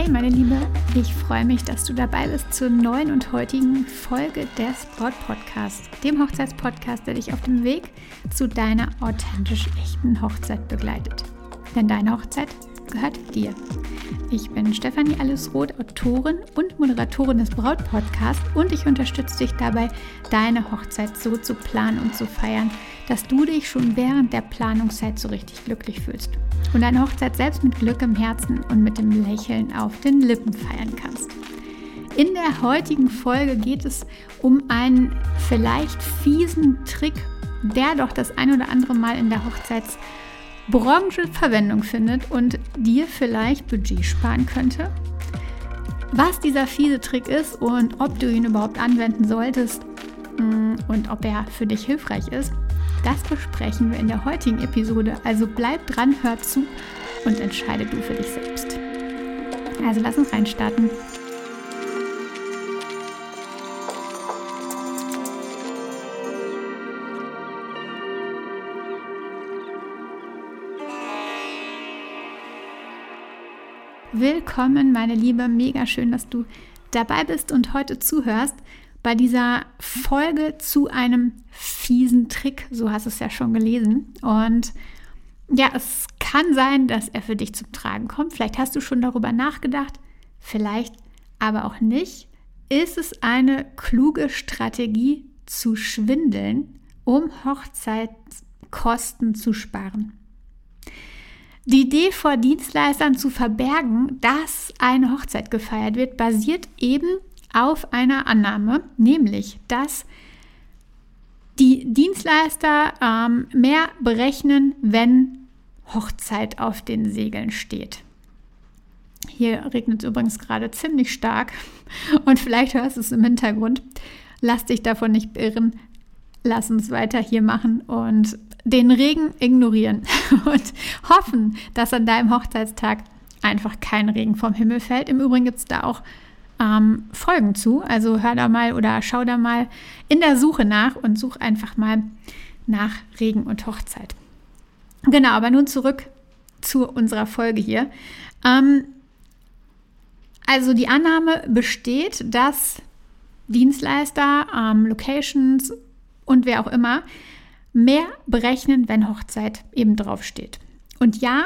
Hey meine Liebe, ich freue mich, dass du dabei bist zur neuen und heutigen Folge des Braut Podcasts, dem Hochzeitspodcast, der dich auf dem Weg zu deiner authentisch echten Hochzeit begleitet. Denn deine Hochzeit gehört dir. Ich bin Stefanie Allesroth, Autorin und Moderatorin des Braut-Podcasts und ich unterstütze dich dabei, deine Hochzeit so zu planen und zu feiern, dass du dich schon während der Planungszeit so richtig glücklich fühlst und deine Hochzeit selbst mit Glück im Herzen und mit dem Lächeln auf den Lippen feiern kannst. In der heutigen Folge geht es um einen vielleicht fiesen Trick, der doch das ein oder andere Mal in der Hochzeits- Branche Verwendung findet und dir vielleicht Budget sparen könnte. Was dieser fiese Trick ist und ob du ihn überhaupt anwenden solltest mm, und ob er für dich hilfreich ist, das besprechen wir in der heutigen Episode. Also bleib dran, hör zu und entscheide du für dich selbst. Also lass uns reinstarten. Willkommen, meine Liebe. Mega schön, dass du dabei bist und heute zuhörst bei dieser Folge zu einem fiesen Trick. So hast du es ja schon gelesen. Und ja, es kann sein, dass er für dich zum Tragen kommt. Vielleicht hast du schon darüber nachgedacht, vielleicht aber auch nicht. Ist es eine kluge Strategie zu schwindeln, um Hochzeitskosten zu sparen? Die Idee vor Dienstleistern zu verbergen, dass eine Hochzeit gefeiert wird, basiert eben auf einer Annahme, nämlich dass die Dienstleister ähm, mehr berechnen, wenn Hochzeit auf den Segeln steht. Hier regnet es übrigens gerade ziemlich stark und vielleicht hörst du es im Hintergrund. Lass dich davon nicht irren. Lass uns weiter hier machen und den Regen ignorieren und hoffen, dass an deinem Hochzeitstag einfach kein Regen vom Himmel fällt. Im Übrigen gibt es da auch ähm, Folgen zu. Also hör da mal oder schau da mal in der Suche nach und such einfach mal nach Regen und Hochzeit. Genau, aber nun zurück zu unserer Folge hier. Ähm, also die Annahme besteht, dass Dienstleister, ähm, Locations und wer auch immer mehr berechnen, wenn Hochzeit eben draufsteht. Und ja,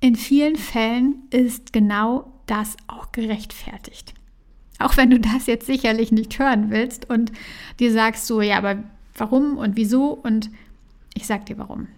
in vielen Fällen ist genau das auch gerechtfertigt. Auch wenn du das jetzt sicherlich nicht hören willst und dir sagst so, ja, aber warum und wieso? Und ich sag dir warum.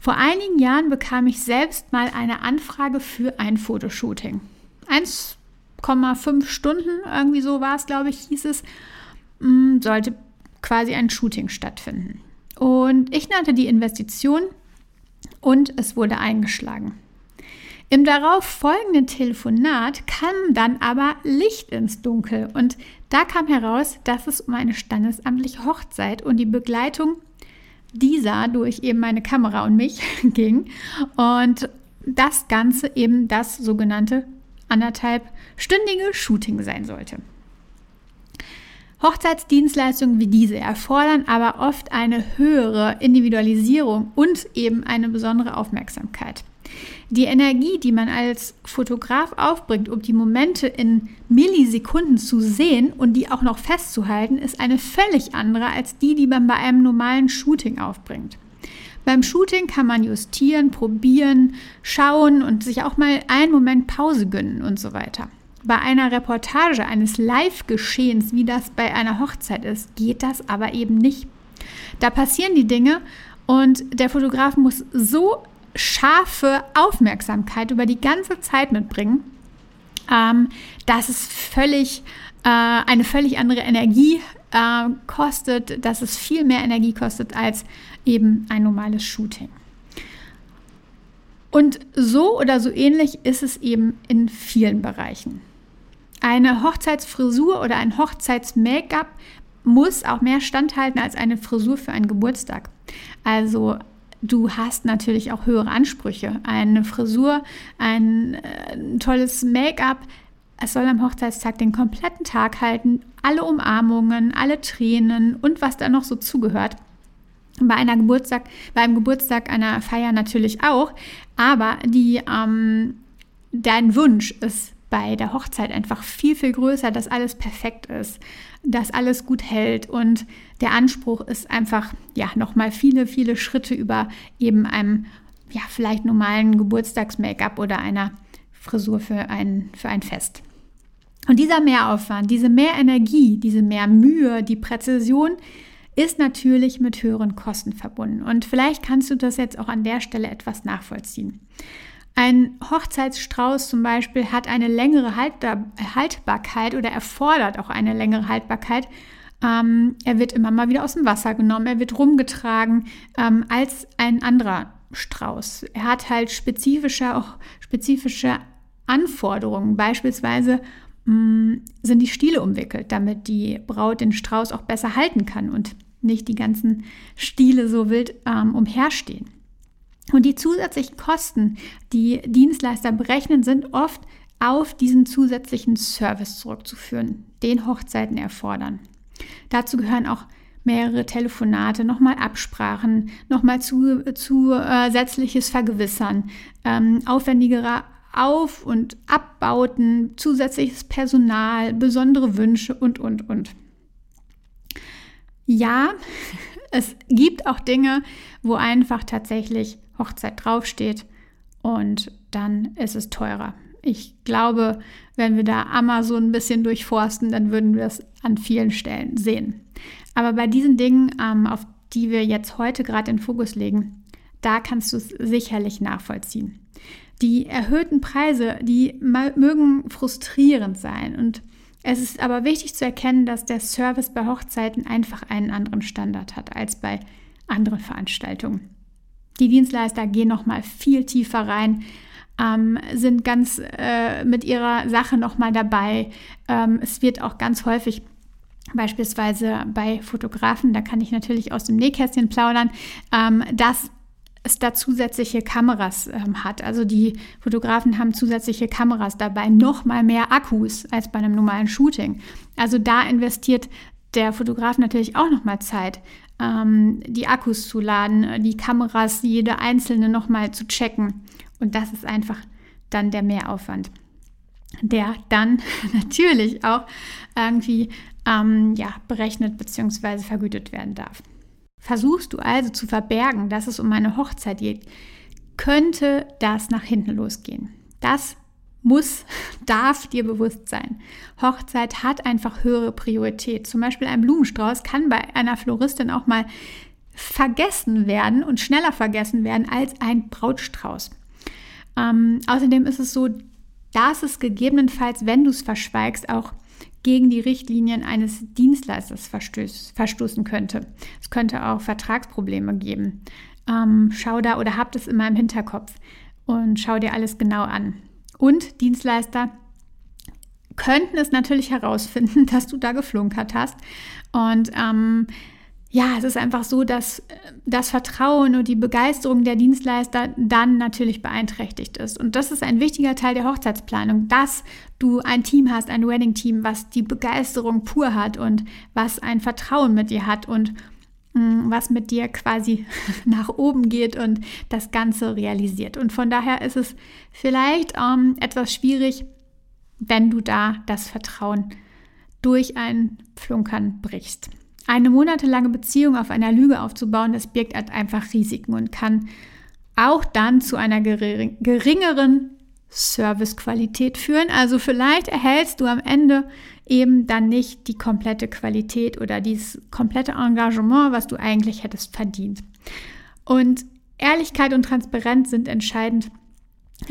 Vor einigen Jahren bekam ich selbst mal eine Anfrage für ein Fotoshooting. 1,5 Stunden, irgendwie so war es, glaube ich, hieß es, mm, sollte quasi ein Shooting stattfinden. Und ich nannte die Investition und es wurde eingeschlagen. Im darauf folgenden Telefonat kam dann aber Licht ins Dunkel und da kam heraus, dass es um eine standesamtliche Hochzeit und die Begleitung dieser durch eben meine Kamera und mich ging und das Ganze eben das sogenannte anderthalbstündige Shooting sein sollte. Hochzeitsdienstleistungen wie diese erfordern aber oft eine höhere Individualisierung und eben eine besondere Aufmerksamkeit. Die Energie, die man als Fotograf aufbringt, um die Momente in Millisekunden zu sehen und die auch noch festzuhalten, ist eine völlig andere als die, die man bei einem normalen Shooting aufbringt. Beim Shooting kann man justieren, probieren, schauen und sich auch mal einen Moment Pause gönnen und so weiter. Bei einer Reportage eines Live-Geschehens, wie das bei einer Hochzeit ist, geht das aber eben nicht. Da passieren die Dinge und der Fotograf muss so scharfe Aufmerksamkeit über die ganze Zeit mitbringen, ähm, dass es völlig äh, eine völlig andere Energie äh, kostet, dass es viel mehr Energie kostet als eben ein normales Shooting. Und so oder so ähnlich ist es eben in vielen Bereichen. Eine Hochzeitsfrisur oder ein Hochzeits-Make-up muss auch mehr standhalten als eine Frisur für einen Geburtstag. Also du hast natürlich auch höhere Ansprüche. Eine Frisur, ein, äh, tolles Make-up, es soll am Hochzeitstag den kompletten Tag halten, alle Umarmungen, alle Tränen und was da noch so zugehört. Bei einer Geburtstag, bei einem Geburtstag einer Feier natürlich auch, aber die, ähm, dein Wunsch ist bei der Hochzeit einfach viel, viel größer, dass alles perfekt ist, dass alles gut hält und der Anspruch ist einfach, ja, nochmal viele, viele Schritte über eben einem, ja, vielleicht normalen Geburtstags-Make-up oder einer Frisur für ein, für ein Fest. Und dieser Mehraufwand, diese Mehrenergie, diese mehr Mühe, die Präzision ist natürlich mit höheren Kosten verbunden. Und vielleicht kannst du das jetzt auch an der Stelle etwas nachvollziehen. Ein Hochzeitsstrauß zum Beispiel hat eine längere Haltbarkeit oder erfordert auch eine längere Haltbarkeit. Ähm, er wird immer mal wieder aus dem Wasser genommen, er wird rumgetragen ähm, als ein anderer Strauß. Er hat halt spezifische, auch spezifische Anforderungen. Beispielsweise mh, mm, sind die Stiele umwickelt, damit die Braut den Strauß auch besser halten kann und nicht die ganzen Stiele so wild ähm, umherstehen. Und die zusätzlichen Kosten, die Dienstleister berechnen, sind oft auf diesen zusätzlichen Service zurückzuführen, den Hochzeiten erfordern. Dazu gehören auch mehrere Telefonate, nochmal Absprachen, nochmal zu, zusätzliches Vergewissern, ähm, aufwendigere Auf- und Abbauten, zusätzliches Personal, besondere Wünsche und, und, und. Ja, es gibt auch Dinge, wo einfach tatsächlich Hochzeit draufsteht und dann ist es teurer. Ich glaube, wenn wir da Amazon ein bisschen durchforsten, dann würden wir es an vielen Stellen sehen. Aber bei diesen Dingen, ähm, auf die wir jetzt heute gerade in Fokus legen, da kannst du es sicherlich nachvollziehen. Die erhöhten Preise, die mögen frustrierend sein und es ist aber wichtig zu erkennen, dass der Service bei Hochzeiten einfach einen anderen Standard hat als bei anderen Veranstaltungen. Die Dienstleister gehen noch mal viel tiefer rein, ähm, sind ganz äh, mit ihrer Sache noch mal dabei. Ähm, es wird auch ganz häufig beispielsweise bei Fotografen, da kann ich natürlich aus dem Nähkästchen plaudern, ähm, dass es da zusätzliche Kameras ähm, hat. Also die Fotografen haben zusätzliche Kameras dabei, noch mal mehr Akkus als bei einem normalen Shooting. Also da investiert der Fotograf natürlich auch noch mal Zeit ähm, die Akkus zu laden, die Kameras, jede einzelne nochmal zu checken. Und das ist einfach dann der Mehraufwand, der dann natürlich auch irgendwie ähm, ja, berechnet bzw. vergütet werden darf. Versuchst du also zu verbergen, dass es um eine Hochzeit geht, könnte das nach hinten losgehen. Das muss, darf dir bewusst sein. Hochzeit hat einfach höhere Priorität. Zum Beispiel ein Blumenstrauß kann bei einer Floristin auch mal vergessen werden und schneller vergessen werden als ein Brautstrauß. Ähm, außerdem ist es so, dass es gegebenenfalls, wenn du es verschweigst, auch gegen die Richtlinien eines Dienstleisters verstoßen könnte. Es könnte auch Vertragsprobleme geben. Ähm, schau da oder habt es immer im Hinterkopf und schau dir alles genau an. Und Dienstleister könnten es natürlich herausfinden, dass du da geflunkert hast. Und ähm, ja, es ist einfach so, dass das Vertrauen und die Begeisterung der Dienstleister dann natürlich beeinträchtigt ist. Und das ist ein wichtiger Teil der Hochzeitsplanung, dass du ein Team hast, ein Wedding-Team, was die Begeisterung pur hat und was ein Vertrauen mit dir hat und was mit dir quasi nach oben geht und das Ganze realisiert. Und von daher ist es vielleicht ähm, etwas schwierig, wenn du da das Vertrauen durch ein Flunkern brichst. Eine monatelange Beziehung auf einer Lüge aufzubauen, das birgt halt einfach Risiken und kann auch dann zu einer geringeren Servicequalität führen. Also vielleicht erhältst du am Ende eben dann nicht die komplette Qualität oder dieses komplette Engagement, was du eigentlich hättest verdient. Und Ehrlichkeit und Transparenz sind entscheidend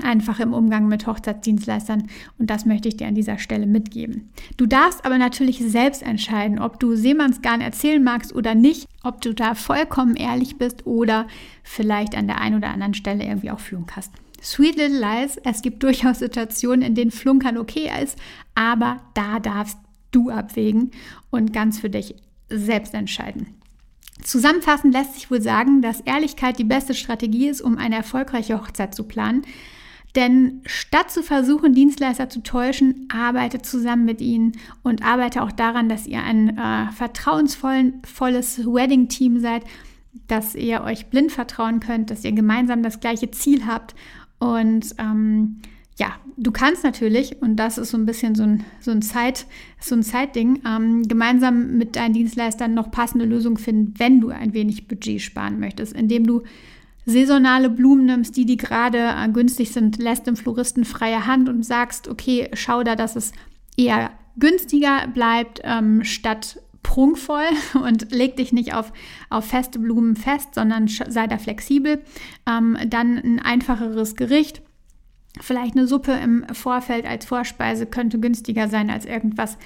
einfach im Umgang mit Hochzeitsdienstleistern und das möchte ich dir an dieser Stelle mitgeben. Du darfst aber natürlich selbst entscheiden, ob du Seemannsgarn erzählen magst oder nicht, ob du da vollkommen ehrlich bist oder vielleicht an der einen oder anderen Stelle irgendwie auch Flunk hast. Sweet Little Lies, es gibt durchaus Situationen, in denen Flunkern okay ist, aber da darfst du abwägen und ganz für dich selbst entscheiden. Zusammenfassend lässt sich wohl sagen, dass Ehrlichkeit die beste Strategie ist, um eine erfolgreiche Hochzeit zu planen. Denn statt zu versuchen, Dienstleister zu täuschen, arbeite zusammen mit ihnen und arbeite auch daran, dass ihr ein äh, vertrauensvolles Wedding-Team seid, dass ihr euch blind vertrauen könnt, dass ihr gemeinsam das gleiche Ziel habt und ähm, ja, du kannst natürlich, und das ist so ein bisschen so ein, so ein, Zeit, so ein Zeitding, ähm, gemeinsam mit deinen Dienstleistern noch passende Lösungen finden, wenn du ein wenig Budget sparen möchtest, indem du saisonale Blumen nimmst, die, die gerade äh, günstig sind, lässt dem Floristen freie Hand und sagst, okay, schau da, dass es eher günstiger bleibt, ähm, statt prunkvoll und leg dich nicht auf, auf feste Blumen fest, sondern sei da flexibel. Ähm, dann ein einfacheres Gericht Vielleicht eine Suppe im Vorfeld als Vorspeise könnte günstiger sein als irgendwas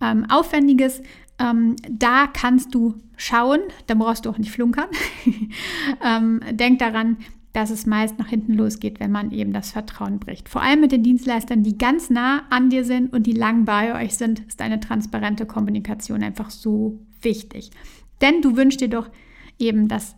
ähm, Aufwendiges. Ähm, da kannst du schauen, da brauchst du auch nicht flunkern. ähm, denk daran, dass es meist nach hinten losgeht, wenn man eben das Vertrauen bricht. Vor allem mit den Dienstleistern, die ganz nah an dir sind und die lang bei euch sind, ist eine transparente Kommunikation einfach so wichtig. Denn du wünschst dir doch eben, dass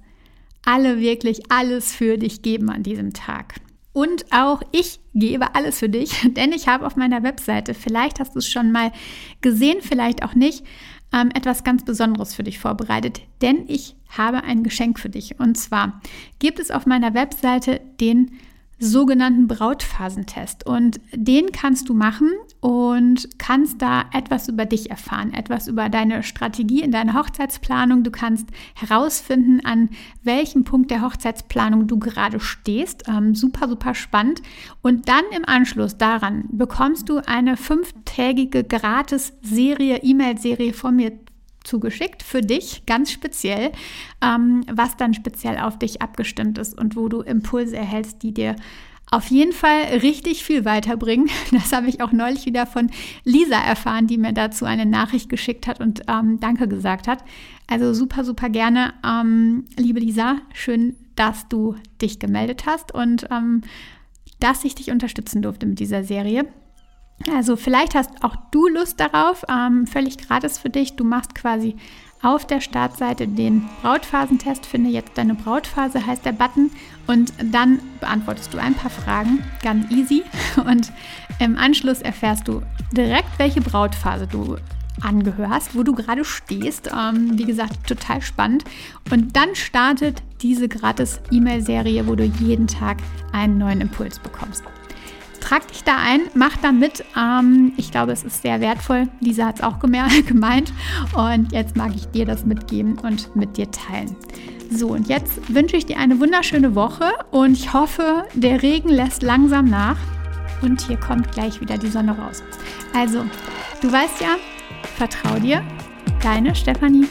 alle wirklich alles für dich geben an diesem Tag. Und auch ich gebe alles für dich, denn ich habe auf meiner Webseite, vielleicht hast du es schon mal gesehen, vielleicht auch nicht, ähm, etwas ganz Besonderes für dich vorbereitet, denn ich habe ein Geschenk für dich. Und zwar gibt es auf meiner Webseite den sogenannten Brautphasentest. Und den kannst du machen und kannst da etwas über dich erfahren, etwas über deine Strategie in deiner Hochzeitsplanung. Du kannst herausfinden, an welchem Punkt der Hochzeitsplanung du gerade stehst. Ähm, super, super spannend. Und dann im Anschluss daran bekommst du eine fünftägige Gratis-Serie, E-Mail-Serie von mir zugeschickt für dich, ganz speziell, ähm, was dann speziell auf dich abgestimmt ist und wo du Impulse erhältst, die dir auf jeden Fall richtig viel weiterbringen. Das habe ich auch neulich wieder von Lisa erfahren, die mir dazu eine Nachricht geschickt hat und ähm, Danke gesagt hat. Also super, super gerne. Ähm, liebe Lisa, schön, dass du dich gemeldet hast und ähm, dass ich dich unterstützen durfte mit dieser Serie. Also vielleicht hast auch du Lust darauf, ähm, völlig gratis für dich. Du machst quasi auf der Startseite den Brautphasentest, finde jetzt deine Brautphase, heißt der Button. Und dann beantwortest du ein paar Fragen, ganz easy. Und im Anschluss erfährst du direkt, welche Brautphase du angehörst, wo du gerade stehst. Ähm, wie gesagt, total spannend. Und dann startet diese gratis E-Mail-Serie, wo du jeden Tag einen neuen Impuls bekommst trag dich da ein, mach da mit. Ähm, ich glaube, es ist sehr wertvoll. Lisa hat es auch gemeint. Und jetzt mag ich dir das mitgeben und mit dir teilen. So, und jetzt wünsche ich dir eine wunderschöne Woche und ich hoffe, der Regen lässt langsam nach und hier kommt gleich wieder die Sonne raus. Also, du weißt ja, vertrau dir, deine Stefanie.